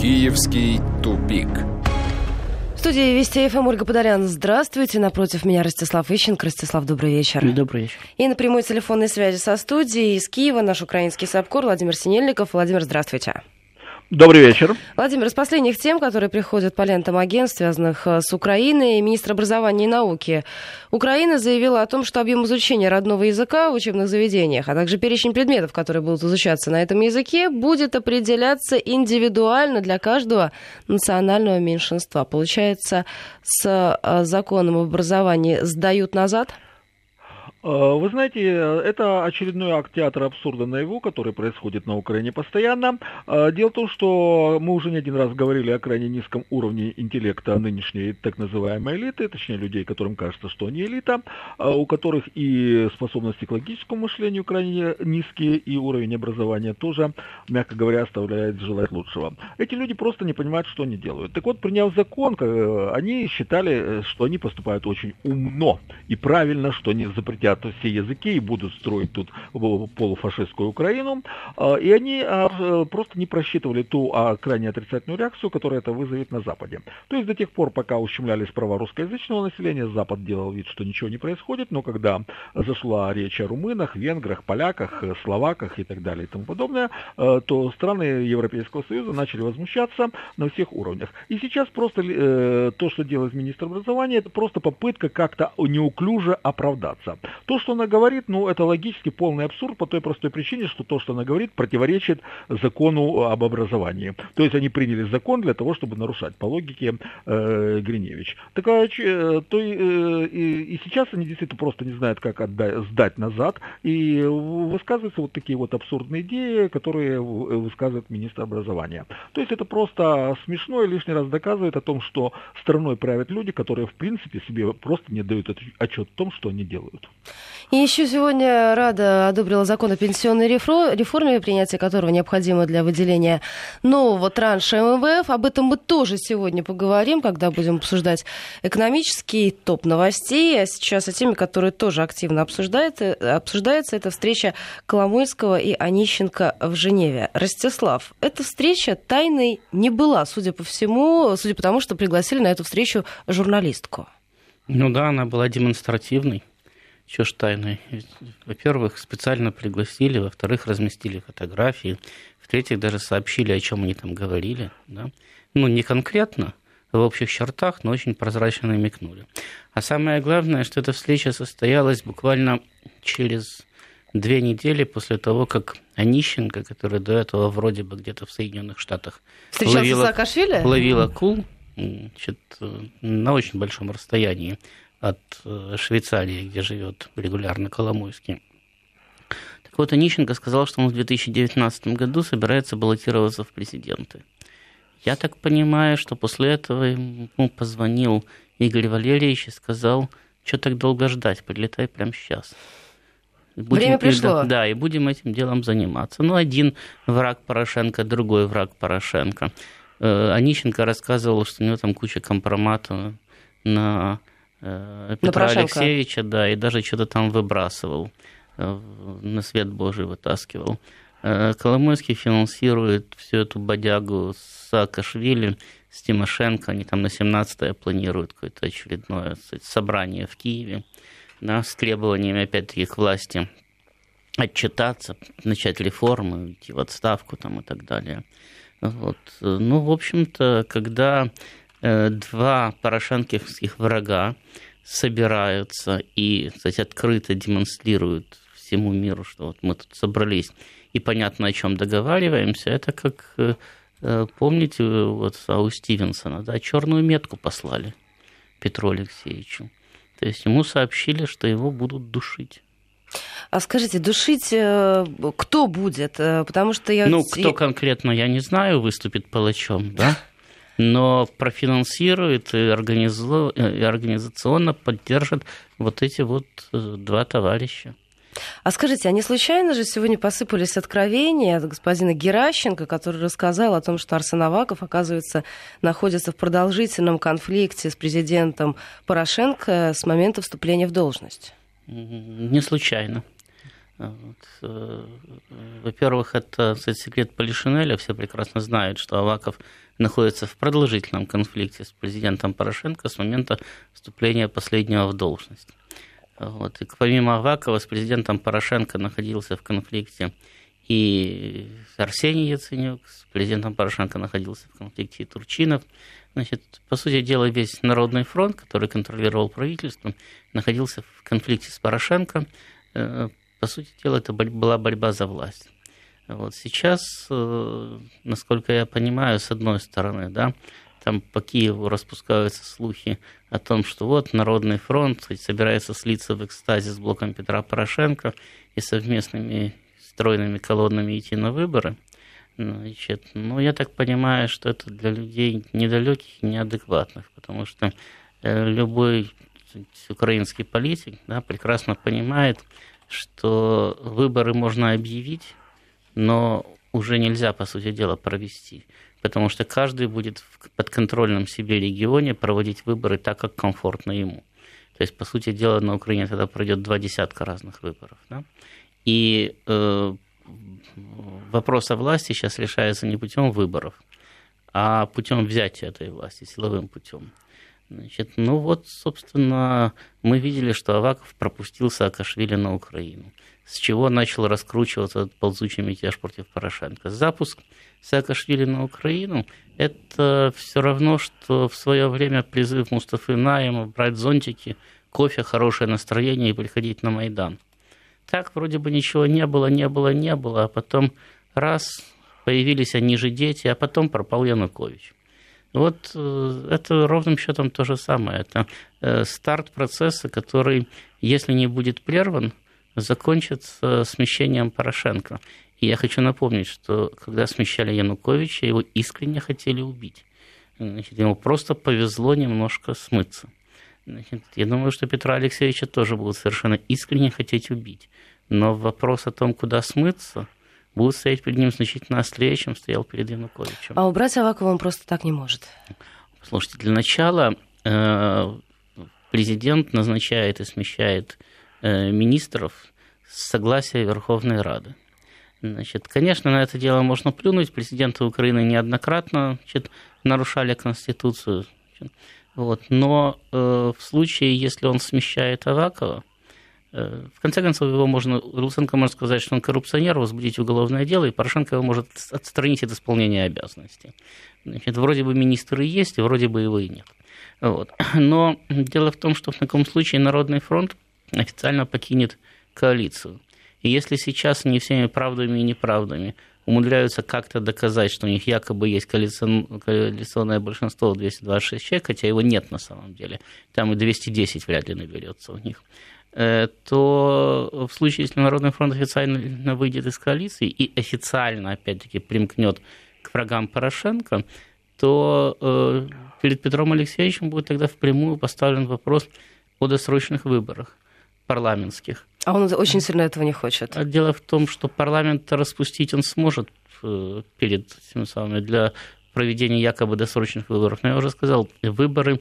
Киевский тупик. В студии Вести ФМ Ольга Подорян. Здравствуйте. Напротив меня Ростислав Ищенко. Ростислав, добрый вечер. Добрый вечер. И на прямой телефонной связи со студией из Киева наш украинский САПКОР Владимир Синельников. Владимир, здравствуйте. Добрый вечер. Владимир, из последних тем, которые приходят по лентам агентств, связанных э, с Украиной, министр образования и науки Украины заявила о том, что объем изучения родного языка в учебных заведениях, а также перечень предметов, которые будут изучаться на этом языке, будет определяться индивидуально для каждого национального меньшинства. Получается, с э, законом об образовании сдают назад? Э, вы знаете, это очередной акт театра абсурда наяву, который происходит на Украине постоянно. Э, дело в том, что мы уже не один раз говорили о крайне низком уровне интеллекта нынешней так называемой элиты, точнее людей, которым кажется, что они элита, э, у которых и способности к логическому мышлению крайне низкие, и уровень образования тоже, мягко говоря, оставляет желать лучшего. Эти люди просто не понимают, что они делают. Так вот, приняв закон, они считали, что они поступают очень умно и правильно, что они запретят говорят все языки и будут строить тут полуфашистскую Украину. А, и они а, просто не просчитывали ту а, крайне отрицательную реакцию, которая это вызовет на Западе. То есть до тех пор, пока ущемлялись права русскоязычного населения, Запад делал вид, что ничего не происходит, но когда зашла речь о румынах, венграх, поляках, словаках и так далее и тому подобное, то страны Европейского Союза начали возмущаться на всех уровнях. И сейчас просто э, то, что делает министр образования, это просто попытка как-то неуклюже оправдаться. То, что она говорит, ну, это логически полный абсурд по той простой причине, что то, что она говорит, противоречит закону об образовании. То есть они приняли закон для того, чтобы нарушать, по логике э, Гриневич. Так, а, э, то, э, и, и сейчас они действительно просто не знают, как отдать, сдать назад, и высказываются вот такие вот абсурдные идеи, которые высказывает министр образования. То есть это просто смешно и лишний раз доказывает о том, что страной правят люди, которые в принципе себе просто не дают отчет о том, что они делают. И еще сегодня Рада одобрила закон о пенсионной реформе, принятие которого необходимо для выделения нового транша МВФ. Об этом мы тоже сегодня поговорим, когда будем обсуждать экономический топ новостей. А сейчас о теме, которая тоже активно обсуждается, обсуждается это встреча Коломойского и Онищенко в Женеве. Ростислав, эта встреча тайной не была, судя по всему, судя по тому, что пригласили на эту встречу журналистку. Ну да, она была демонстративной. Чего ж тайной? Во-первых, специально пригласили, во-вторых, разместили фотографии, в-третьих, даже сообщили, о чем они там говорили. Да? Ну, не конкретно, в общих чертах, но очень прозрачно намекнули. А самое главное, что эта встреча состоялась буквально через две недели после того, как Онищенко, который до этого вроде бы где-то в Соединенных Штатах ловила, Саакашвили? ловила кул значит, на очень большом расстоянии от э, Швейцарии, где живет регулярно Коломойский. Так вот, Онищенко сказал, что он в 2019 году собирается баллотироваться в президенты. Я так понимаю, что после этого ему позвонил Игорь Валерьевич и сказал, что так долго ждать, прилетай прямо сейчас. Будем, Время пришло. Да, да, и будем этим делом заниматься. Ну, один враг Порошенко, другой враг Порошенко. Э, Онищенко рассказывал, что у него там куча компромата на Э, Петра Алексеевича, да, и даже что-то там выбрасывал, э, на свет Божий вытаскивал. Э, Коломойский финансирует всю эту бодягу с Саакашвили, с Тимошенко, они там на 17-е планируют какое-то очередное собрание в Киеве, да, с требованиями, опять-таки, к власти отчитаться, начать реформы, идти в отставку там и так далее. Вот. Ну, в общем-то, когда два порошенковских врага собираются и, кстати, открыто демонстрируют всему миру, что вот мы тут собрались и понятно, о чем договариваемся, это как, э, э, помните, вот у Стивенсона, да, черную метку послали Петру Алексеевичу. То есть ему сообщили, что его будут душить. А скажите, душить кто будет? Потому что я... Ну, кто конкретно, я не знаю, выступит палачом, да? но профинансирует и, организу... и организационно поддержит вот эти вот э, два товарища. А скажите, они случайно же сегодня посыпались откровения от господина Геращенко, который рассказал о том, что Арсен Аваков, оказывается, находится в продолжительном конфликте с президентом Порошенко с момента вступления в должность? Не случайно. Вот. Во-первых, это кстати, секрет Полишинеля. Все прекрасно знают, что Аваков находится в продолжительном конфликте с президентом Порошенко с момента вступления последнего в должность. Вот. И помимо Авакова с президентом Порошенко находился в конфликте и Арсений Яценюк, с президентом Порошенко находился в конфликте и Турчинов. Значит, по сути дела, весь Народный фронт, который контролировал правительство, находился в конфликте с Порошенко. Э, по сути дела, это была борьба за власть. Вот сейчас, э, насколько я понимаю, с одной стороны, да, там по Киеву распускаются слухи о том, что вот Народный фронт собирается слиться в экстазе с блоком Петра Порошенко и совместными стройными колоннами идти на выборы. Значит, ну, я так понимаю, что это для людей недалеких и неадекватных, потому что э, любой украинский политик да, прекрасно понимает, что выборы можно объявить, но уже нельзя, по сути дела, провести потому что каждый будет в подконтрольном себе регионе проводить выборы так, как комфортно ему. То есть, по сути дела, на Украине тогда пройдет два десятка разных выборов. Да? И э, вопрос о власти сейчас решается не путем выборов, а путем взятия этой власти, силовым путем. Значит, ну вот, собственно, мы видели, что Аваков пропустил Саакашвили на Украину с чего начал раскручиваться этот ползучий мятеж против Порошенко. Запуск Саакашвили на Украину – это все равно, что в свое время призыв Мустафы Наема брать зонтики, кофе, хорошее настроение и приходить на Майдан. Так вроде бы ничего не было, не было, не было, а потом раз появились они же дети, а потом пропал Янукович. Вот э, это ровным счетом то же самое. Это э, старт процесса, который, если не будет прерван – закончится смещением Порошенко. И я хочу напомнить, что когда смещали Януковича, его искренне хотели убить. Значит, ему просто повезло немножко смыться. Значит, я думаю, что Петра Алексеевича тоже будут совершенно искренне хотеть убить. Но вопрос о том, куда смыться, будет стоять перед ним значительно острее, чем стоял перед Януковичем. А убрать Авакова он просто так не может. Слушайте, для начала э, президент назначает и смещает министров с согласия Верховной Рады. Значит, конечно, на это дело можно плюнуть. Президенты Украины неоднократно значит, нарушали Конституцию. Вот. Но э, в случае, если он смещает Авакова, э, в конце концов, его можно, Луценко может сказать, что он коррупционер, возбудить уголовное дело, и Порошенко его может отстранить от исполнения обязанностей. Значит, вроде бы министры есть, вроде бы его и нет. Вот. Но дело в том, что в таком случае Народный фронт официально покинет коалицию. И если сейчас не всеми правдами и неправдами умудряются как-то доказать, что у них якобы есть коалиционное большинство 226 человек, хотя его нет на самом деле, там и 210 вряд ли наберется у них, э, то в случае, если Народный фронт официально выйдет из коалиции и официально, опять-таки, примкнет к врагам Порошенко, то э, перед Петром Алексеевичем будет тогда впрямую поставлен вопрос о досрочных выборах парламентских. А он очень сильно этого не хочет. А дело в том, что парламент распустить он сможет э, перед тем самым для проведения якобы досрочных выборов. Но я уже сказал, выборы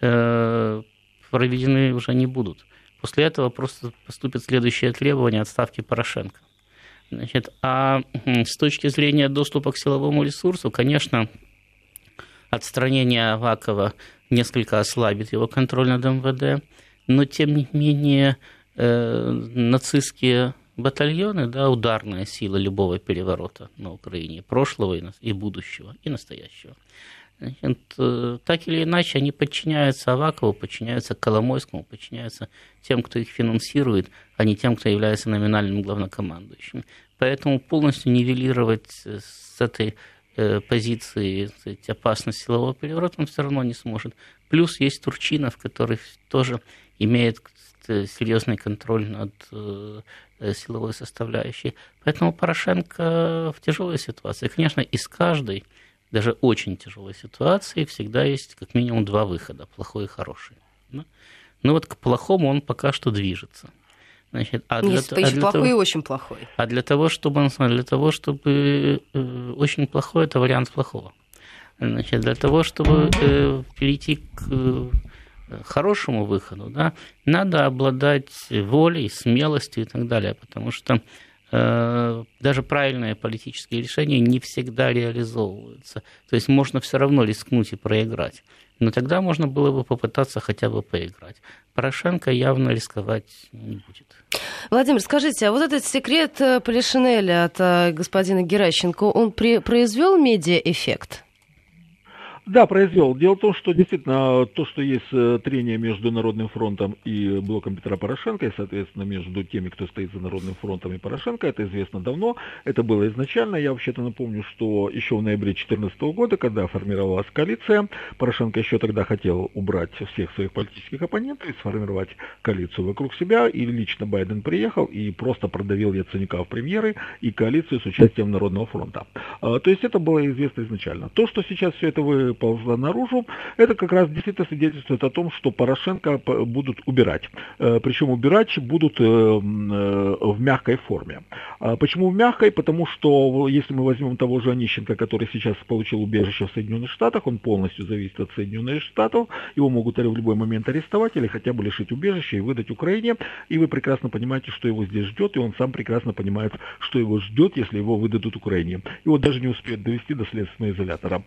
э, проведены уже не будут. После этого просто поступит следующее требование отставки Порошенко. Значит, а с точки зрения доступа к силовому ресурсу, конечно, отстранение Авакова несколько ослабит его контроль над МВД но тем не менее э, нацистские батальоны, да, ударная сила любого переворота на Украине, прошлого и будущего, и настоящего. Значит, э, так или иначе, они подчиняются Авакову, подчиняются Коломойскому, подчиняются тем, кто их финансирует, а не тем, кто является номинальным главнокомандующим. Поэтому полностью нивелировать с этой э, позиции сказать, опасность силового переворота он все равно не сможет. Плюс есть Турчинов, который тоже имеет серьезный контроль над э, силовой составляющей. Поэтому Порошенко в тяжелой ситуации. Конечно, из каждой, даже очень тяжелой ситуации, всегда есть как минимум два выхода, плохой и хороший. Но вот к плохому он пока что движется. Значит, а для, Есть а для плохой того, и очень плохой. А для того, чтобы, для того, чтобы э, очень плохой, это вариант плохого. Значит, для того, чтобы э, перейти к хорошему выходу, да, надо обладать волей, смелостью и так далее, потому что э, даже правильные политические решения не всегда реализовываются. То есть можно все равно рискнуть и проиграть. Но тогда можно было бы попытаться хотя бы поиграть. Порошенко явно рисковать не будет. Владимир, скажите, а вот этот секрет э, Полишинеля от э, господина Геращенко, он при, произвел медиа-эффект? Да, произвел. Дело в том, что действительно то, что есть э, трение между Народным фронтом и блоком Петра Порошенко, и, соответственно, между теми, кто стоит за Народным фронтом и Порошенко, это известно давно. Это было изначально. Я вообще-то напомню, что еще в ноябре 2014 года, когда формировалась коалиция, Порошенко еще тогда хотел убрать всех своих политических оппонентов и сформировать коалицию вокруг себя. И лично Байден приехал и просто продавил Яценюка в премьеры и коалицию с участием Народного фронта. А, то есть это было известно изначально. То, что сейчас все это вы выползла наружу, это как раз действительно свидетельствует о том, что Порошенко будут убирать. Э, Причем убирать будут э, э, в мягкой форме. А почему в мягкой? Потому что если мы возьмем того же Онищенко, который сейчас получил убежище в Соединенных Штатах, он полностью зависит от Соединенных Штатов, его могут в любой момент арестовать или хотя бы лишить убежища и выдать Украине, и вы прекрасно понимаете, что его здесь ждет, и он сам прекрасно понимает, что его ждет, если его выдадут Украине. Его даже не успеют довести до следственного изолятора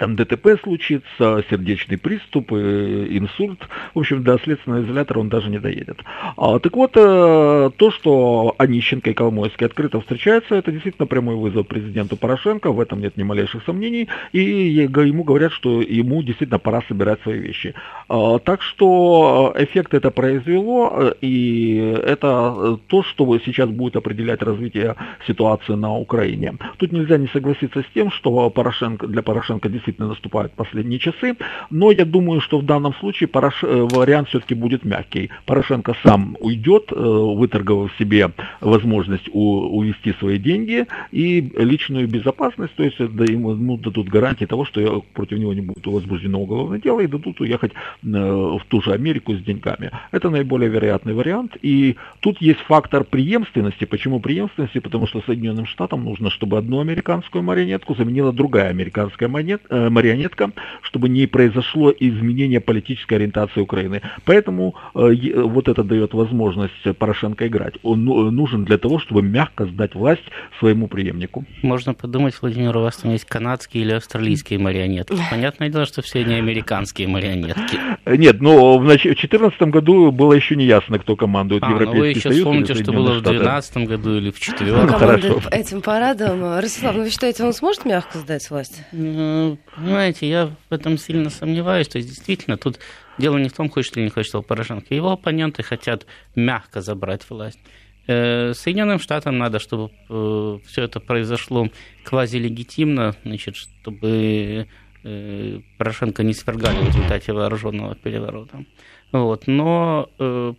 там ДТП случится, сердечный приступ, э, инсульт. В общем, до следственного изолятора он даже не доедет. А, так вот, э, то, что Онищенко и Коломойский открыто встречаются, это действительно прямой вызов президенту Порошенко, в этом нет ни малейших сомнений. И ему говорят, что ему действительно пора собирать свои вещи. А, так что эффект это произвело, и это то, что сейчас будет определять развитие ситуации на Украине. Тут нельзя не согласиться с тем, что Порошенко, для Порошенко действительно действительно наступают последние часы, но я думаю, что в данном случае Порош... Э, вариант все-таки будет мягкий. Порошенко сам уйдет, э, выторговав себе возможность у... увести свои деньги и личную безопасность, то есть да, ему ну, дадут гарантии того, что против него не будет возбуждено уголовное дело и дадут уехать э, в ту же Америку с деньгами. Это наиболее вероятный вариант. И тут есть фактор преемственности. Почему преемственности? Потому что Соединенным Штатам нужно, чтобы одну американскую марионетку заменила другая американская монета, Э, марионетка, чтобы не произошло изменение политической ориентации Украины. Поэтому э, вот это дает возможность Порошенко играть. Он ну, нужен для того, чтобы мягко сдать власть своему преемнику. Можно подумать, Владимир, у вас там есть канадские или австралийские марионетки. Понятное дело, что все не американские марионетки. Нет, но в 2014 году было еще не ясно, кто командует а, Европейский ну вы еще Союз. вспомните, что было в 2012 году или в 2014. Командует этим парадом. Ростислав, ну вы считаете, он сможет мягко сдать власть? Ну, Понимаете, я в этом сильно сомневаюсь. То есть, действительно, тут дело не в том, хочет или не хочет Порошенко. Его оппоненты хотят мягко забрать власть. Э, Соединенным Штатам надо, чтобы э, все это произошло квазилегитимно, значит, чтобы э, Порошенко не свергали в результате вооруженного переворота. Вот. Но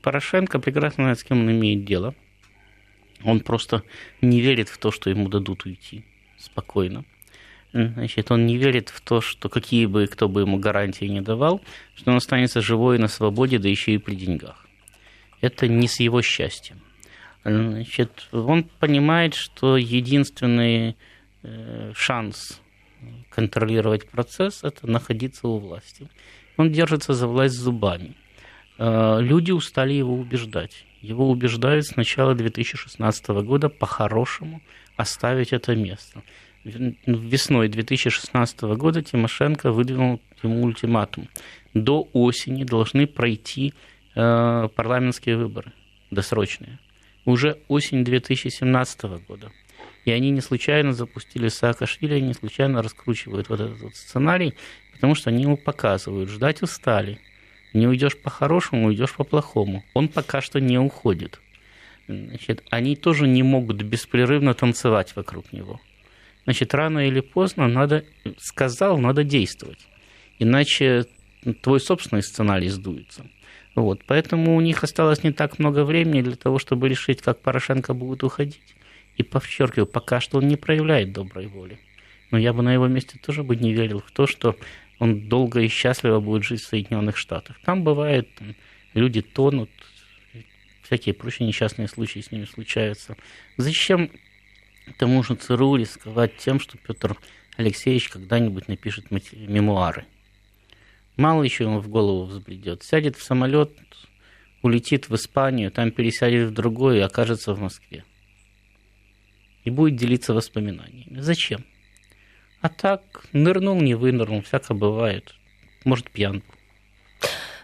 Порошенко прекрасно знает, с кем он имеет дело. Он просто не верит в то, что ему дадут уйти спокойно. Значит, он не верит в то, что какие бы кто бы ему гарантии не давал, что он останется живой на свободе, да еще и при деньгах. Это не с его счастьем. Значит, он понимает, что единственный э, шанс контролировать процесс – это находиться у власти. Он держится за власть зубами. Э, люди устали его убеждать. Его убеждают с начала 2016 года по-хорошему оставить это место весной 2016 года Тимошенко выдвинул ему ультиматум. До осени должны пройти э, парламентские выборы досрочные. Уже осень 2017 года. И они не случайно запустили Саакашвили, они не случайно раскручивают вот этот вот сценарий, потому что они ему показывают, ждать устали. Не уйдешь по-хорошему, уйдешь по-плохому. Он пока что не уходит. Значит, они тоже не могут беспрерывно танцевать вокруг него. Значит, рано или поздно надо, сказал, надо действовать. Иначе твой собственный сценарий сдуется. Вот, поэтому у них осталось не так много времени для того, чтобы решить, как Порошенко будет уходить. И подчеркиваю, пока что он не проявляет доброй воли. Но я бы на его месте тоже бы не верил в то, что он долго и счастливо будет жить в Соединенных Штатах. Там бывает, люди тонут, всякие прочие несчастные случаи с ними случаются. Зачем тому же ЦРУ рисковать тем, что Петр Алексеевич когда-нибудь напишет мемуары. Мало еще ему в голову взбредет. Сядет в самолет, улетит в Испанию, там пересядет в другой и окажется в Москве. И будет делиться воспоминаниями. Зачем? А так, нырнул, не вынырнул, всяко бывает. Может, пьян был.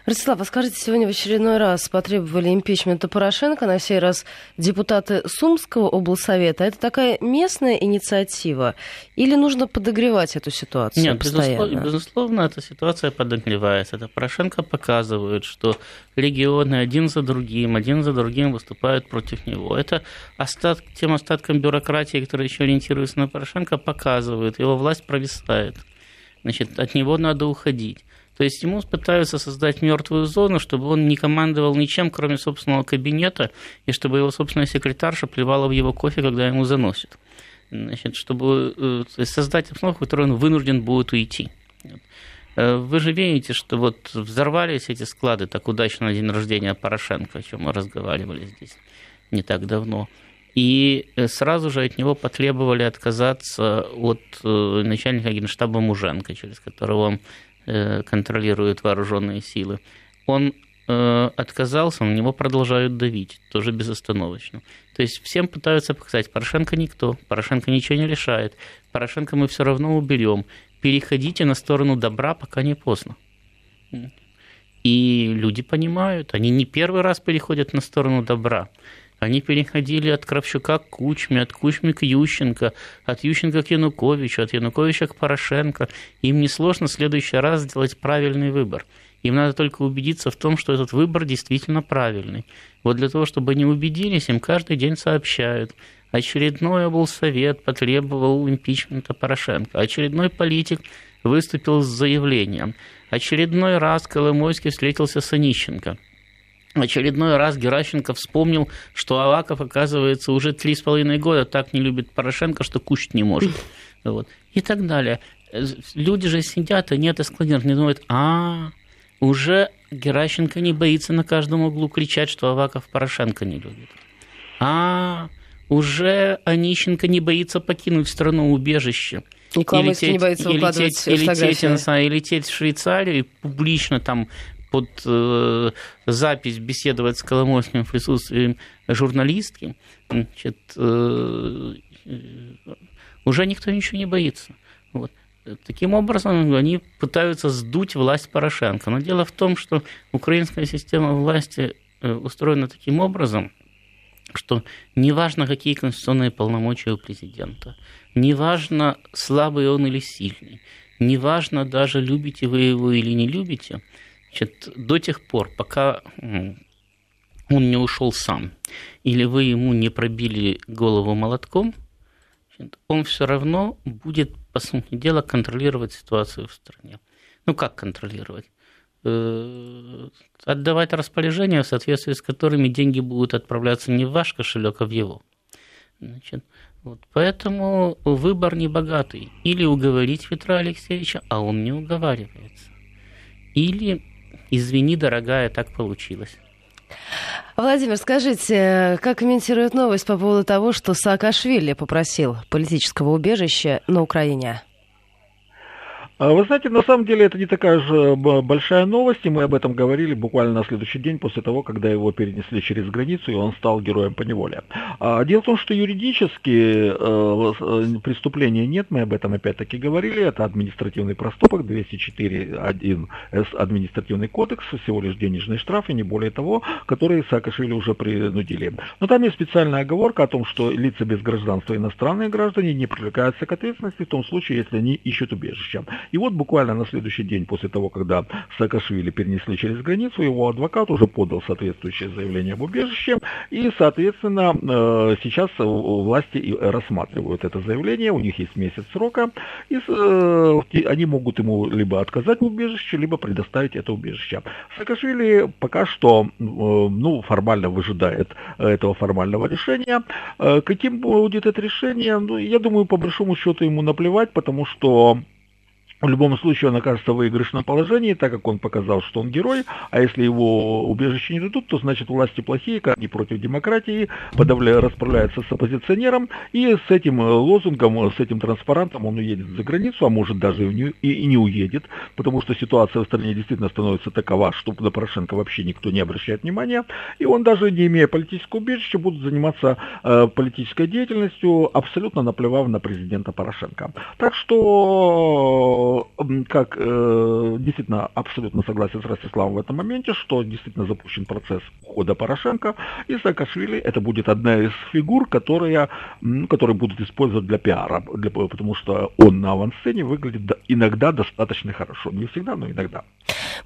Ростислав, а скажите, сегодня в очередной раз потребовали импичмента Порошенко, на сей раз депутаты Сумского облсовета. Это такая местная инициатива? Или нужно подогревать эту ситуацию Нет, постоянно? безусловно, безусловно, эта ситуация подогревается. Это Порошенко показывает, что регионы один за другим, один за другим выступают против него. Это остат, тем остаткам бюрократии, которые еще ориентируются на Порошенко, показывает, его власть провисает. Значит, от него надо уходить. То есть ему пытаются создать мертвую зону, чтобы он не командовал ничем, кроме собственного кабинета, и чтобы его собственная секретарша плевала в его кофе, когда ему заносит. Значит, чтобы э, создать обстановку, в которой он вынужден будет уйти. Э, вы же видите, что вот взорвались эти склады так удачно на день рождения Порошенко, о чем мы разговаривали здесь не так давно. И э, сразу же от него потребовали отказаться от начальника генштаба Муженко, через которого он Э, контролирует вооруженные силы, он э, отказался, на него продолжают давить, тоже безостановочно. То есть всем пытаются показать, Порошенко никто, Порошенко ничего не решает, Порошенко мы все равно уберем, переходите на сторону добра, пока не поздно. И люди понимают, они не первый раз переходят на сторону добра. Они переходили от Кравчука к Кучме, от Кучмы к Ющенко, от Ющенко к Януковичу, от Януковича к Порошенко. Им несложно в следующий раз сделать правильный выбор. Им надо только убедиться в том, что этот выбор действительно правильный. Вот для того, чтобы они убедились, им каждый день сообщают. Очередной облсовет потребовал импичмента Порошенко. Очередной политик выступил с заявлением. Очередной раз Колымойский встретился с Онищенко очередной раз Геращенко вспомнил, что Аваков, оказывается, уже три с половиной года так не любит Порошенко, что кушать не может. Вот. И так далее. Люди же сидят, и нет эскладиров, не думают, а, уже Геращенко не боится на каждом углу кричать, что Аваков Порошенко не любит. А, уже Онищенко не боится покинуть страну убежище. И, и лететь, не боится и лететь, и лететь, и лететь в Швейцарию и публично там под э, запись беседовать с Коломойским в присутствии журналистки, значит, э, уже никто ничего не боится. Вот. Таким образом, они пытаются сдуть власть Порошенко. Но дело в том, что украинская система власти э, устроена таким образом, что неважно, какие конституционные полномочия у президента, неважно, слабый он или сильный, неважно даже, любите вы его или не любите – Значит, до тех пор, пока он не ушел сам, или вы ему не пробили голову молотком, он все равно будет, по сути дела, контролировать ситуацию в стране. Ну, как контролировать? Э, отдавать распоряжения, в соответствии с которыми деньги будут отправляться не в ваш кошелек, а в его. Значит, вот, поэтому выбор не богатый. Или уговорить Петра Алексеевича, а он не уговаривается. Или Извини, дорогая, так получилось. Владимир, скажите, как комментирует новость по поводу того, что Саакашвили попросил политического убежища на Украине? А вы знаете, на самом деле это не такая же большая новость, и мы об этом говорили буквально на следующий день после того, когда его перенесли через границу, и он стал героем по неволе. А дело в том, что юридически э, э, преступления нет, мы об этом опять-таки говорили, это административный проступок, 204.1 С административный кодекс, всего лишь денежный штраф, и не более того, который Саакашвили уже принудили. Но там есть специальная оговорка о том, что лица без гражданства иностранные граждане не привлекаются к ответственности в том случае, если они ищут убежище. И вот буквально на следующий день после того, когда Саакашвили перенесли через границу, его адвокат уже подал соответствующее заявление об убежище, и, соответственно, э, сейчас власти рассматривают это заявление, у них есть месяц срока, и э, они могут ему либо отказать в убежище, либо предоставить это убежище. Саакашвили пока что, э, ну, формально выжидает этого формального решения. Каким будет это решение? Ну, я думаю, по большому счету ему наплевать, потому что в любом случае он окажется в выигрышном положении, так как он показал, что он герой, а если его убежище не дадут, то значит власти плохие, как они против демократии, подавляя, расправляются с оппозиционером, и с этим лозунгом, с этим транспарантом он уедет за границу, а может даже и не, и, и не уедет, потому что ситуация в стране действительно становится такова, что на Порошенко вообще никто не обращает внимания, и он даже не имея политического убежища, будет заниматься э, политической деятельностью, абсолютно наплевав на президента Порошенко. Так что как э, действительно абсолютно согласен с Ростиславом в этом моменте, что действительно запущен процесс ухода Порошенко, и Саакашвили это будет одна из фигур, которая, которые будут использовать для пиара, для, потому что он на авансцене выглядит иногда достаточно хорошо. Не всегда, но иногда.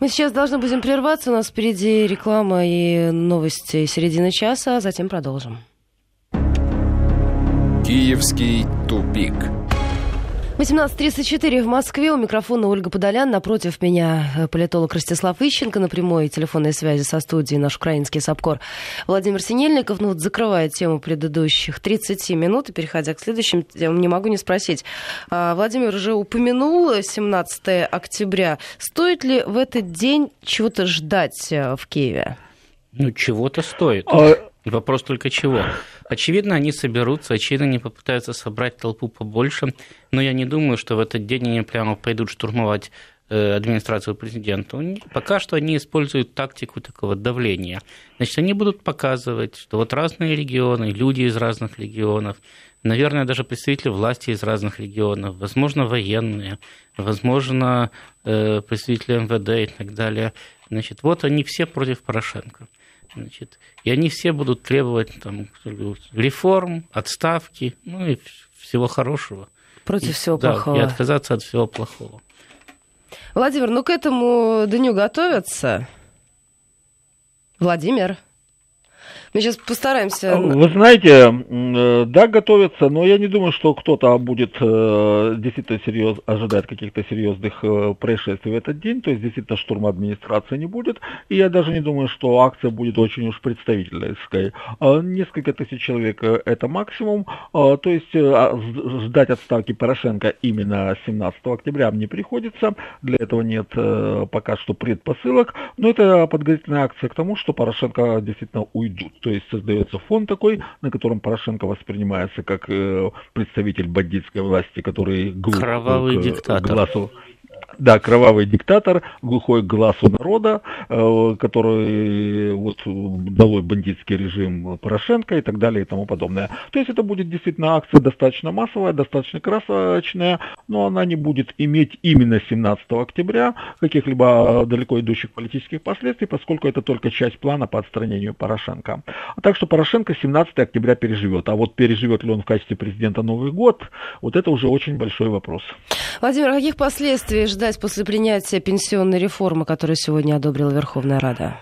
Мы сейчас должны будем прерваться, у нас впереди реклама и новости середины часа, а затем продолжим. Киевский тупик. 18.34 в Москве. У микрофона Ольга Подолян. Напротив меня э, политолог Ростислав Ищенко. На прямой телефонной связи со студией наш украинский САПКОР Владимир Синельников. Ну вот закрывая тему предыдущих 30 минут и переходя к следующим темам, не могу не спросить. А, Владимир уже упомянул 17 октября. Стоит ли в этот день чего-то ждать э, в Киеве? Ну, чего-то стоит. А... Вопрос только чего. Очевидно, они соберутся, очевидно, они попытаются собрать толпу побольше, но я не думаю, что в этот день они прямо пойдут штурмовать э, администрацию президента. Пока что они используют тактику такого давления. Значит, они будут показывать, что вот разные регионы, люди из разных регионов, наверное, даже представители власти из разных регионов, возможно, военные, возможно, э, представители МВД и так далее. Значит, вот они все против Порошенко. Значит, и они все будут требовать там, реформ, отставки, ну и всего хорошего. Против и, всего да, плохого. И отказаться от всего плохого. Владимир, ну к этому дню готовятся. Владимир. Мы сейчас постараемся... Вы знаете, э, да, готовятся, но я не думаю, что кто-то будет э, действительно серьез, ожидать каких-то серьезных э, происшествий в этот день, то есть действительно штурма администрации не будет, и я даже не думаю, что акция будет очень уж представительской. Несколько тысяч человек это максимум, то есть а, ждать отставки Порошенко именно 17 октября не приходится, для этого нет пока что предпосылок, но это подготовительная акция к тому, что Порошенко действительно уйдут. То есть создается фонд такой, на котором Порошенко воспринимается как э, представитель бандитской власти, который глух Кровавый к, диктатор. глазу да, кровавый диктатор, глухой к глазу народа, э, который вот дало бандитский режим Порошенко и так далее и тому подобное. То есть это будет действительно акция достаточно массовая, достаточно красочная, но она не будет иметь именно 17 октября каких-либо далеко идущих политических последствий, поскольку это только часть плана по отстранению Порошенко. Так что Порошенко 17 октября переживет. А вот переживет ли он в качестве президента Новый год, вот это уже очень большой вопрос. Владимир, а каких последствий ждать ждать после принятия пенсионной реформы, которую сегодня одобрила Верховная Рада?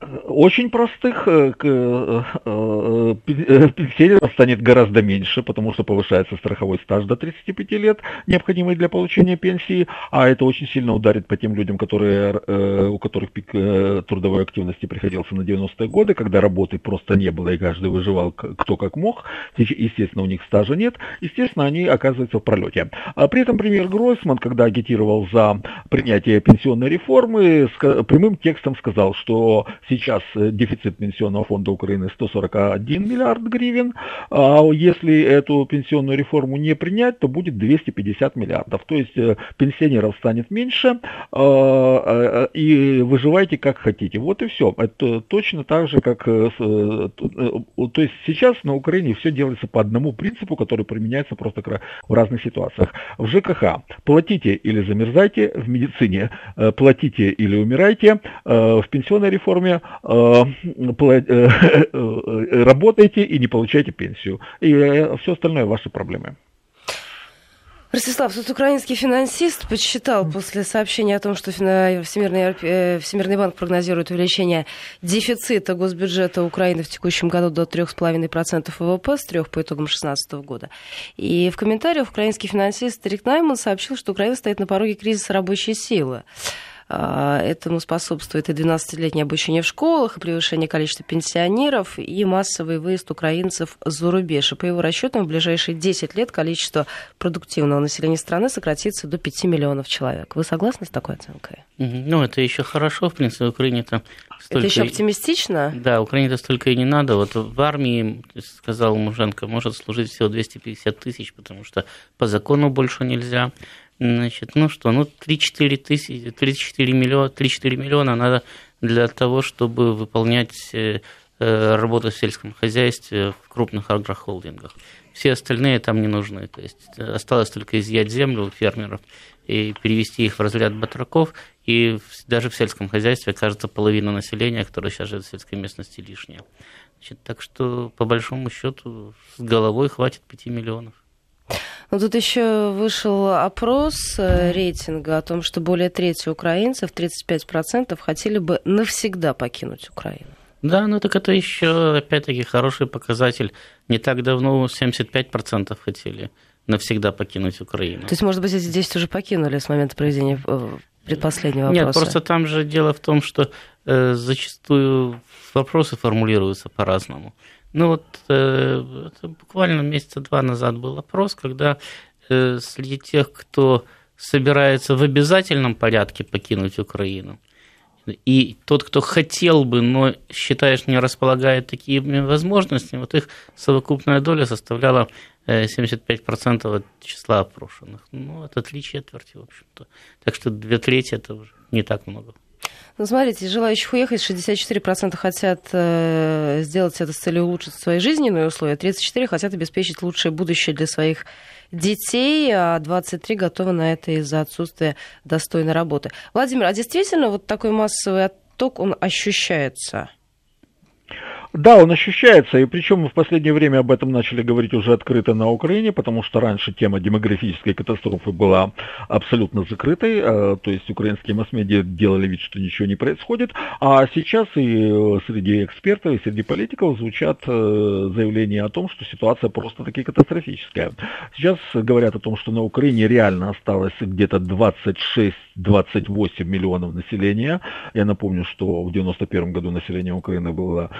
Очень простых э, э, э, пенсионеров станет гораздо меньше, потому что повышается страховой стаж до 35 лет, необходимый для получения пенсии, а это очень сильно ударит по тем людям, которые, у которых пик трудовой активности приходился на 90-е годы, когда работы просто не было, и каждый выживал кто как мог. Естественно, у них стажа нет, естественно, они оказываются в пролете. А при этом премьер Гройсман, когда агитировал за принятие пенсионной реформы, прямым текстом сказал, что Сейчас э, дефицит пенсионного фонда Украины 141 миллиард гривен. А если эту пенсионную реформу не принять, то будет 250 миллиардов. То есть э, пенсионеров станет меньше, а, и выживайте как хотите. Вот и все. Это точно так же, как... Э, то есть сейчас на Украине все делается по одному принципу, который применяется просто в разных ситуациях. В ЖКХ платите или замерзайте, в медицине платите или умирайте, в пенсионной реформе Э, э, э, работаете и не получаете пенсию. И все остальное ваши проблемы. Ростислав, тут украинский финансист подсчитал после сообщения о том, что Всемирный, Всемирный банк прогнозирует увеличение дефицита госбюджета Украины в текущем году до 3,5% ВВП с 3 по итогам 2016 года. И в комментариях украинский финансист Рик Найман сообщил, что Украина стоит на пороге кризиса рабочей силы. А, этому способствует и 12-летнее обучение в школах, и превышение количества пенсионеров, и массовый выезд украинцев за рубеж. И по его расчетам, в ближайшие 10 лет количество продуктивного населения страны сократится до 5 миллионов человек. Вы согласны с такой оценкой? Ну, это еще хорошо, в принципе, Украине-то столько... Это еще оптимистично? Да, Украине-то столько и не надо. Вот в армии, сказал Муженко, может служить всего 250 тысяч, потому что по закону больше нельзя. Значит, ну что, ну 3-4 тысячи, 34 миллиона, 3-4 миллиона надо для того, чтобы выполнять э, э, работу в сельском хозяйстве в крупных агрохолдингах. Все остальные там не нужны. То есть э, осталось только изъять землю у фермеров и перевести их в разряд батраков. И даже в сельском хозяйстве, кажется, половина населения, которое сейчас живет в сельской местности, лишняя. Значит, так что, по большому счету, с головой хватит 5 миллионов. Но тут еще вышел опрос э, рейтинга о том, что более трети украинцев, 35%, хотели бы навсегда покинуть Украину. Да, ну так это еще, опять-таки, хороший показатель. Не так давно 75% хотели навсегда покинуть Украину. То есть, может быть, эти 10 уже покинули с момента проведения э, предпоследнего вопроса? Нет, просто там же дело в том, что э, зачастую вопросы формулируются по-разному. Ну вот э, буквально месяца два назад был опрос, когда э, среди тех, кто собирается в обязательном порядке покинуть Украину, и тот, кто хотел бы, но считаешь, не располагает такими возможностями, вот их совокупная доля составляла 75% от числа опрошенных. Ну, это три четверти, в общем-то. Так что две трети это уже не так много. Ну, смотрите, желающих уехать 64% хотят э, сделать это с целью улучшить свои жизненные условия, 34% хотят обеспечить лучшее будущее для своих детей, а 23 готовы на это из-за отсутствия достойной работы. Владимир, а действительно вот такой массовый отток, он ощущается? Да, он ощущается, и причем мы в последнее время об этом начали говорить уже открыто на Украине, потому что раньше тема демографической катастрофы была абсолютно закрытой, э, то есть украинские масс-медиа делали вид, что ничего не происходит, а сейчас и э, среди экспертов, и среди политиков звучат э, заявления о том, что ситуация просто-таки катастрофическая. Сейчас говорят о том, что на Украине реально осталось где-то 26-28 миллионов населения. Я напомню, что в 91 году население Украины было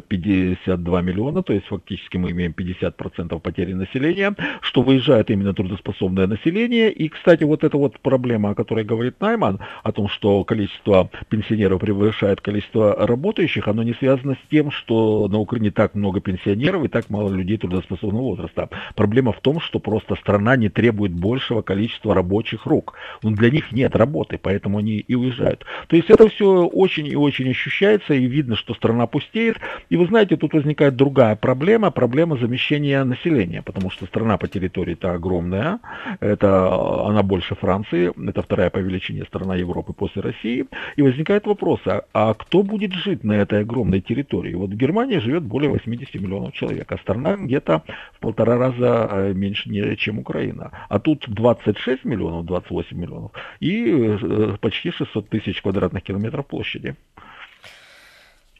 52 миллиона, то есть фактически мы имеем 50% потери населения, что выезжает именно трудоспособное население. И, кстати, вот эта вот проблема, о которой говорит Найман, о том, что количество пенсионеров превышает количество работающих, оно не связано с тем, что на Украине так много пенсионеров и так мало людей трудоспособного возраста. Проблема в том, что просто страна не требует большего количества рабочих рук. Ну, для них нет работы, поэтому они и уезжают. То есть это все очень и очень ощущается, и видно, что страна пустеет. И вы знаете, тут возникает другая проблема, проблема замещения населения, потому что страна по территории-то огромная, это она больше Франции, это вторая по величине страна Европы после России, и возникает вопрос, а, а кто будет жить на этой огромной территории? Вот в Германии живет более 80 миллионов человек, а страна где-то в полтора раза э, меньше, чем Украина. А тут 26 миллионов, 28 миллионов и э, почти 600 тысяч квадратных километров площади.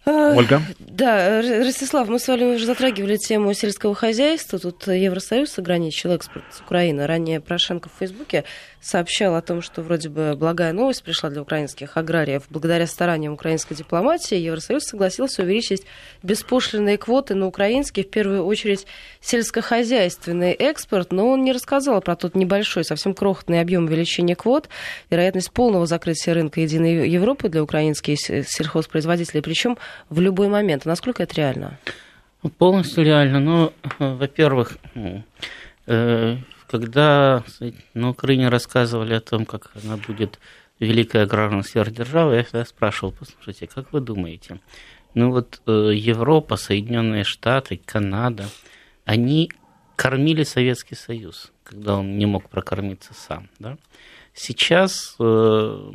Ольга? Да, Ростислав, мы с вами уже затрагивали тему сельского хозяйства. Тут Евросоюз ограничил экспорт с Украины. Ранее Порошенко в Фейсбуке сообщал о том, что вроде бы благая новость пришла для украинских аграриев. Благодаря стараниям украинской дипломатии Евросоюз согласился увеличить беспошлинные квоты на украинский, в первую очередь, сельскохозяйственный экспорт, но он не рассказал про тот небольшой, совсем крохотный объем увеличения квот, вероятность полного закрытия рынка Единой Европы для украинских сельхозпроизводителей, причем в любой момент. Насколько это реально? Полностью реально. Ну, во-первых, э, когда на Украине рассказывали о том, как она будет великая аграрная сверхдержава, я всегда спрашивал, послушайте, как вы думаете, ну вот э, Европа, Соединенные Штаты, Канада, они кормили Советский Союз, когда он не мог прокормиться сам, да? Сейчас э,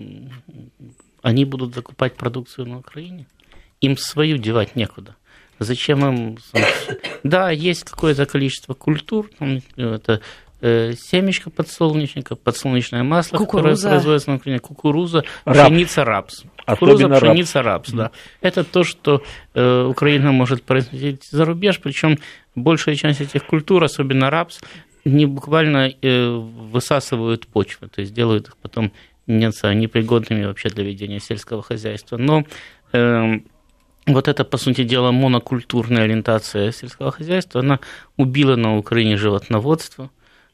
они будут закупать продукцию на Украине, им свою девать некуда. Зачем им... Да, есть какое-то количество культур, это э, семечко подсолнечника, подсолнечное масло, кукуруза. которое производится на Украине, кукуруза, рапс. пшеница, рапс. Кукуруза, Особенно пшеница, рапс, рапс да. Это то, что э, Украина может производить за рубеж, причем большая часть этих культур, особенно рапс, не буквально э, высасывают почву, то есть делают их потом непригодными вообще для ведения сельского хозяйства. Но э, вот эта, по сути дела, монокультурная ориентация сельского хозяйства, она убила на Украине животноводство.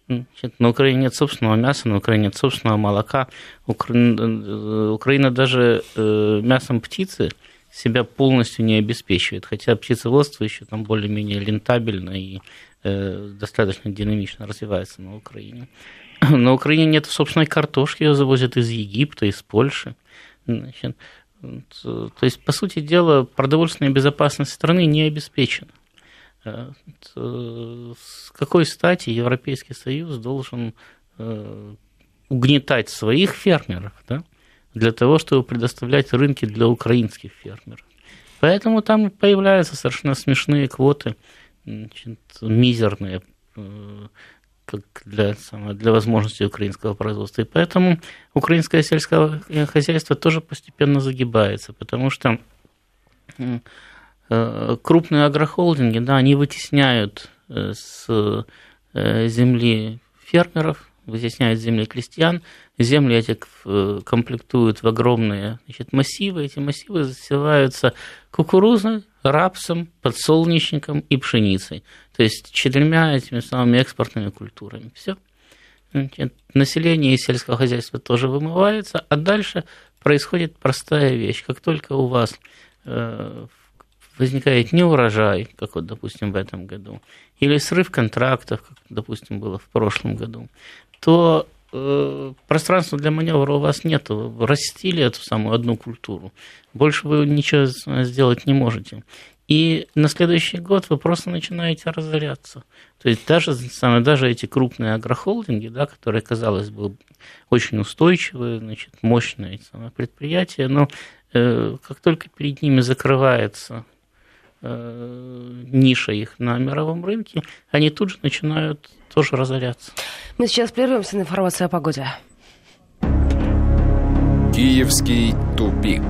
На Украине нет собственного мяса, на Украине нет собственного молока. Украина, Украина даже э, мясом птицы себя полностью не обеспечивает, хотя птицеводство еще там более-менее рентабельно и э, достаточно динамично развивается на Украине. На Украине нет собственной картошки, ее завозят из Египта, из Польши. Значит, то есть, по сути дела, продовольственная безопасность страны не обеспечена. Э, с какой стати Европейский Союз должен э, угнетать своих фермеров да, для того, чтобы предоставлять рынки для украинских фермеров? Поэтому там появляются совершенно смешные квоты, значит, мизерные, э, как для, для возможности украинского производства. И поэтому украинское сельское хозяйство тоже постепенно загибается, потому что крупные агрохолдинги, да, они вытесняют э, с э, земли фермеров, вытесняют земли крестьян, земли эти комплектуют в огромные значит, массивы, эти массивы засеваются кукурузой, рапсом, подсолнечником и пшеницей. То есть четырьмя этими самыми экспортными культурами. Все. Население и сельское хозяйство тоже вымывается, а дальше происходит простая вещь. Как только у вас э, возникает неурожай, как вот, допустим, в этом году, или срыв контрактов, как, допустим, было в прошлом году, то э, пространства для маневра у вас нет. Вы растили эту самую одну культуру. Больше вы ничего сделать не можете. И на следующий год вы просто начинаете разоряться. То есть даже, даже эти крупные агрохолдинги, да, которые, казалось бы, очень устойчивые, значит, мощные самые предприятия, но э, как только перед ними закрывается ниша их на мировом рынке, они тут же начинают тоже разоряться. Мы сейчас прервемся на информацию о погоде. Киевский тупик.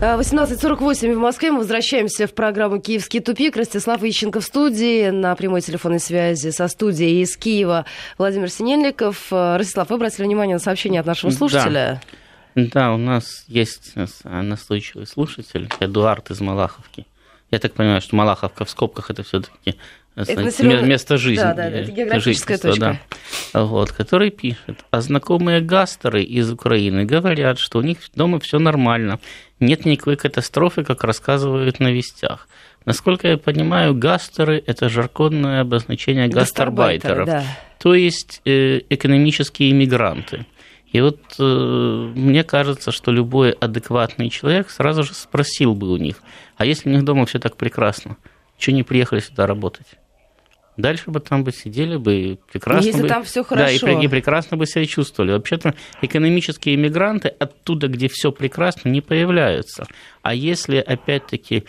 18.48 в Москве. Мы возвращаемся в программу «Киевский тупик». Ростислав Ищенко в студии. На прямой телефонной связи со студией из Киева Владимир Синельников. Ростислав, вы обратили внимание на сообщение от нашего слушателя? Да, да у нас есть настойчивый слушатель Эдуард из Малаховки. Я так понимаю, что Малаховка в скобках это все-таки это населенное... место жизни. Да, да, это географическая точка. Да. Вот, который пишет, а знакомые гастеры из Украины говорят, что у них дома все нормально, нет никакой катастрофы, как рассказывают на вестях. Насколько я понимаю, гастеры – это жарконное обозначение гастарбайтеров, да. то есть э, экономические иммигранты. И вот э, мне кажется, что любой адекватный человек сразу же спросил бы у них, а если у них дома все так прекрасно, что не приехали сюда работать? Дальше бы там бы сидели бы и прекрасно Если бы, там все хорошо. Да, и, и прекрасно бы себя чувствовали. Вообще-то экономические иммигранты оттуда, где все прекрасно, не появляются. А если, опять-таки,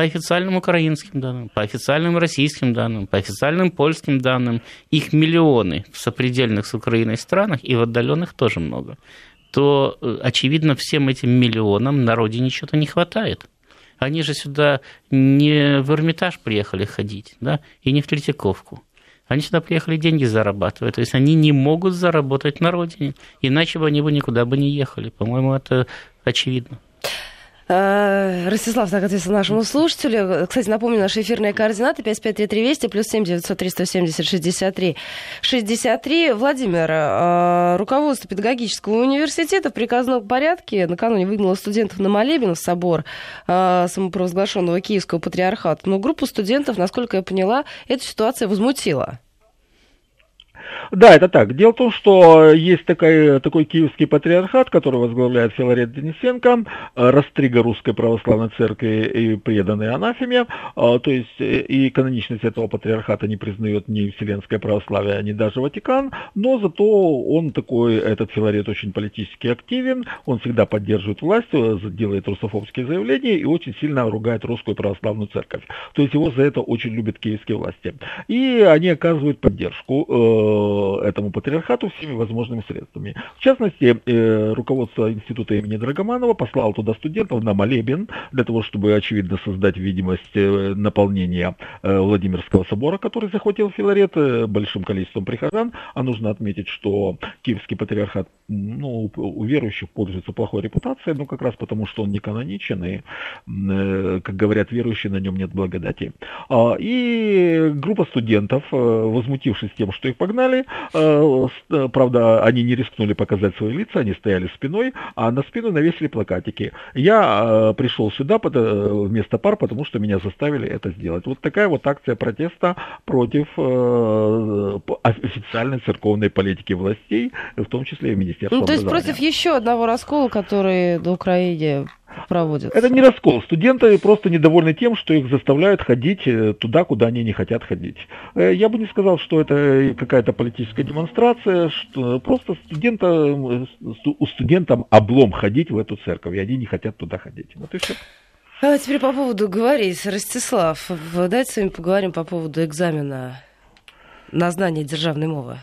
по официальным украинским данным, по официальным российским данным, по официальным польским данным, их миллионы в сопредельных с Украиной странах и в отдаленных тоже много, то, э, очевидно, всем этим миллионам на родине что-то не хватает. Они же сюда не в Эрмитаж приехали ходить, да, и не в Третьяковку. Они сюда приехали деньги зарабатывать. То есть они не могут заработать на родине, иначе бы они бы никуда бы не ехали. По-моему, это очевидно. Э, Ростислав так ответил нашему слушателю. Кстати, напомню, наши эфирные координаты 553320 плюс 7 903 170 63 63. Владимир, э, руководство педагогического университета в приказном порядке накануне выгнало студентов на молебен в собор э, самопровозглашенного Киевского патриархата. Но группу студентов, насколько я поняла, эта ситуация возмутила. Да, это так. Дело в том, что есть такой, такой киевский патриархат, который возглавляет Филарет Денисенко, э, растрига Русской Православной Церкви и преданный анафеме. Э, то есть э, и каноничность этого патриархата не признает ни Вселенское православие, ни даже Ватикан, но зато он такой, этот Филарет очень политически активен, он всегда поддерживает власть, делает русофобские заявления и очень сильно ругает Русскую Православную Церковь. То есть его за это очень любят киевские власти. И они оказывают поддержку этому патриархату всеми возможными средствами. В частности, э, руководство института имени Драгоманова послало туда студентов на молебен для того, чтобы, очевидно, создать видимость э, наполнения э, Владимирского собора, который захватил Филарет большим количеством прихожан. А нужно отметить, что Киевский патриархат ну, у верующих пользуется плохой репутацией, ну, как раз потому, что он не каноничен, и, как говорят верующие, на нем нет благодати. А, и группа студентов, возмутившись тем, что их погнали, правда, они не рискнули показать свои лица, они стояли спиной, а на спину навесили плакатики. Я пришел сюда вместо пар, потому что меня заставили это сделать. Вот такая вот акция протеста против официальной церковной политики властей, в том числе и Министерства Ну, то есть против еще одного раскола, который на Украине проводится. Это не раскол. Студенты просто недовольны тем, что их заставляют ходить э, туда, куда они не хотят ходить. Э, я бы не сказал, что это какая-то политическая демонстрация, что просто студента, у студентам облом ходить в эту церковь, и они не хотят туда ходить. Вот и все. А теперь по поводу говорить, Ростислав, давайте с вами поговорим по поводу экзамена на знание державной мовы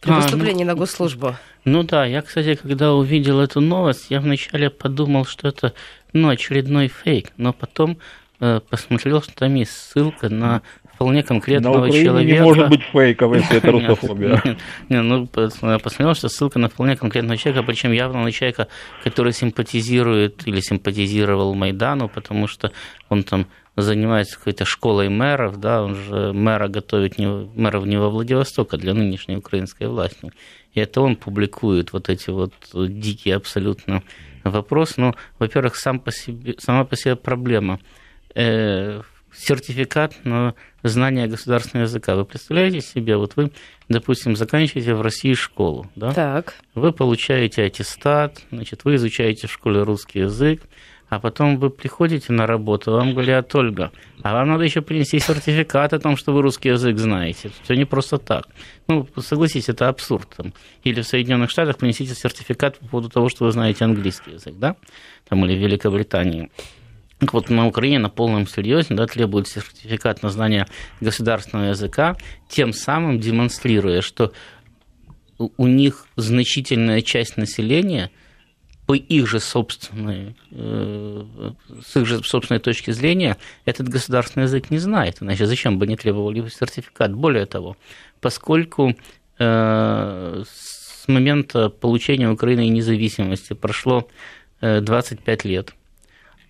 при а, поступлении ну, на госслужбу. Ну да, я, кстати, когда увидел эту новость, я вначале подумал, что это ну, очередной фейк, но потом э, посмотрел, что там есть ссылка на вполне конкретного на человека. не может быть фейком, если это русофобия. Не, ну, посмотрел, что ссылка на вполне конкретного человека, причем явно на человека, который симпатизирует или симпатизировал Майдану, потому что он там занимается какой-то школой мэров, да, он же мэра готовит не, мэров не во Владивосток, а для нынешней украинской власти. И это он публикует вот эти вот дикие абсолютно вопросы. Ну, во-первых, сам по себе, сама по себе проблема. Э, сертификат на знание государственного языка. Вы представляете себе, вот вы, допустим, заканчиваете в России школу, да? Так. Вы получаете аттестат, значит, вы изучаете в школе русский язык, а потом вы приходите на работу, вам говорят, Ольга, а вам надо еще принести сертификат о том, что вы русский язык знаете. Все не просто так. Ну, согласитесь, это абсурд. Там. Или в Соединенных Штатах принесите сертификат по поводу того, что вы знаете английский язык, да? Там, или в Великобритании. Так вот, на Украине на полном серьезе да, требует сертификат на знание государственного языка, тем самым демонстрируя, что у них значительная часть населения – по их же собственной, э, с их же собственной точки зрения этот государственный язык не знает. Иначе зачем бы не требовали сертификат? Более того, поскольку э, с момента получения Украины независимости прошло 25 э, лет,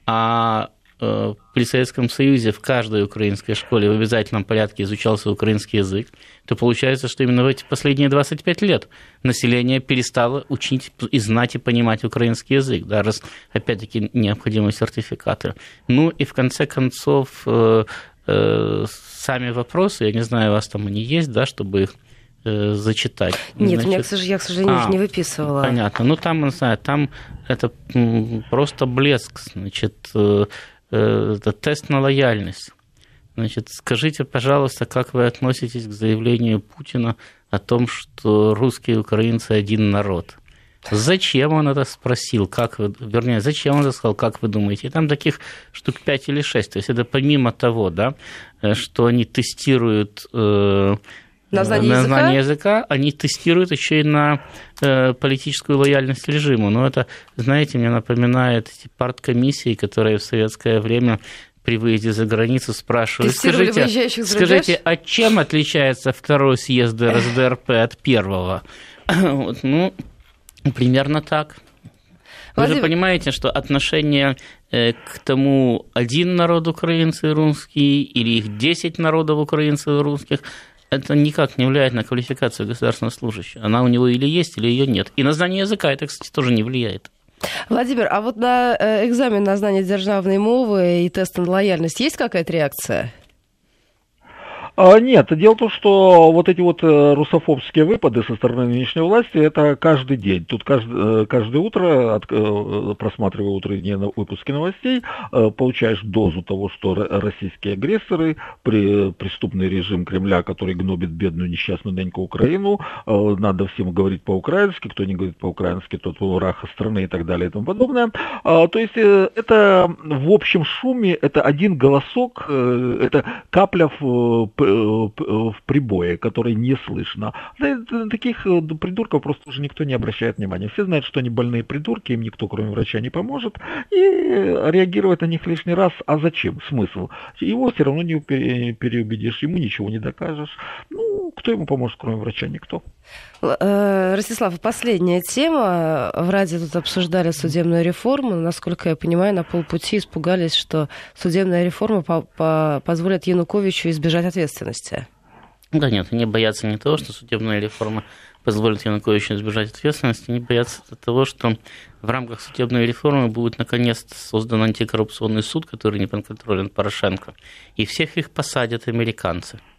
а при Советском Союзе в каждой украинской школе в обязательном порядке изучался украинский язык, то получается, что именно в эти последние 25 лет население перестало учить и знать и понимать украинский язык, да, раз, опять-таки, необходимы сертификаты. Ну и в конце концов, э, э, сами вопросы, я не знаю, у вас там они есть, да, чтобы их зачитать. Нет, Значит, я, к сожалению, а, их не выписывала. Понятно. Ну, там, не знаю, там это просто блеск. Значит, Э, это тест на лояльность. Значит, скажите, пожалуйста, как вы относитесь к заявлению Путина о том, что русские и украинцы один народ? Зачем он это спросил? Как вы, вернее, зачем он это сказал, как вы думаете? И там таких штук 5 или 6. То есть это помимо того, да, э, что они тестируют э, на знание, на знание языка? они тестируют еще и на э, политическую лояльность режиму. Но это, знаете, мне напоминает эти парткомиссии, которые в советское время при выезде за границу спрашивают, скажите, скажите, а чем отличается второй съезд РСДРП от первого? Вот, ну, примерно так. Вы же понимаете, что отношение э, к тому один народ украинцы и русские, или их 10 народов украинцев и русских, это никак не влияет на квалификацию государственного служащего. Она у него или есть, или ее нет. И на знание языка это, кстати, тоже не влияет. Владимир, а вот на э, экзамен на знание державной мовы и тест на лояльность есть какая-то реакция? А, нет, дело в том, что вот эти вот э, русофобские выпады со стороны нынешней власти, это каждый день. Тут каждый, э, каждое утро, от, э, просматривая утренние выпуски новостей, получаешь дозу того, что российские агрессоры, при, преступный режим Кремля, который гнобит бедную несчастную неньку Украину, надо всем говорить по-украински, кто не говорит по-украински, тот враг страны и так далее и тому подобное. А, то есть это в общем шуме, это один голосок, это капля в в прибое, который не слышно. Таких придурков просто уже никто не обращает внимания. Все знают, что они больные придурки, им никто, кроме врача, не поможет. И реагировать на них лишний раз, а зачем? Смысл? Его все равно не переубедишь, ему ничего не докажешь. Ну, кто ему поможет, кроме врача? Никто. Э, Ростислав, последняя тема. В Раде тут обсуждали судебную реформу. Насколько я понимаю, на полпути испугались, что судебная реформа по по позволит Януковичу избежать ответственности. Да нет, они боятся не того, что судебная реформа позволит Януковичу избежать ответственности, они боятся того, что в рамках судебной реформы будет наконец создан антикоррупционный суд, который не подконтролен Порошенко, и всех их посадят американцы –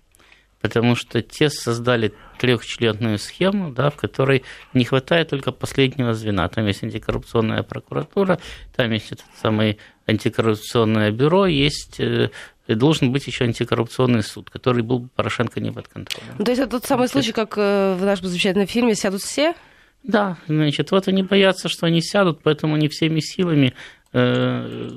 потому что те создали трехчленную схему, да, в которой не хватает только последнего звена. Там есть антикоррупционная прокуратура, там есть это самое антикоррупционное бюро, есть э, должен быть еще антикоррупционный суд, который был Порошенко не под контролем. Ну, то есть это тот самый случай, как э, в нашем замечательном фильме «Сядут все»? Да, значит, вот они боятся, что они сядут, поэтому они всеми силами э,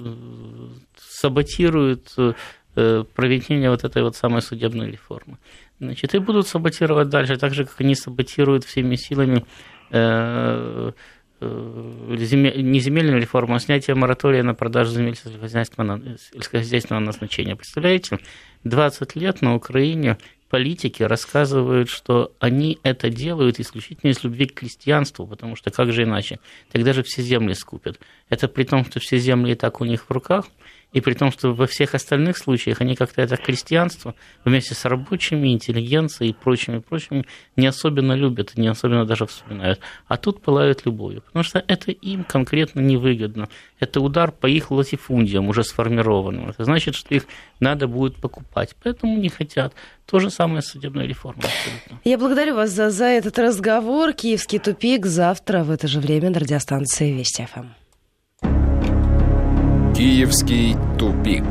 саботируют Э, проведения вот этой вот самой судебной реформы. Значит, и будут саботировать дальше, так же, как они саботируют всеми силами э, э, не земельную реформу, а снятие моратория на продажу земель сельскохозяйственного, сельскохозяйственного назначения. Представляете, 20 лет на Украине политики рассказывают, что они это делают исключительно из любви к крестьянству, потому что как же иначе? Тогда же все земли скупят. Это при том, что все земли и так у них в руках, и при том, что во всех остальных случаях они как-то это крестьянство вместе с рабочими, интеллигенцией и прочими, прочими не особенно любят, не особенно даже вспоминают. А тут пылают любовью, потому что это им конкретно невыгодно. Это удар по их латифундиям, уже сформированным. Это значит, что их надо будет покупать. Поэтому не хотят. То же самое с судебной реформой. Абсолютно. Я благодарю вас за, за этот разговор. Киевский тупик завтра в это же время на радиостанции Вести ФМ. Киевский тупик.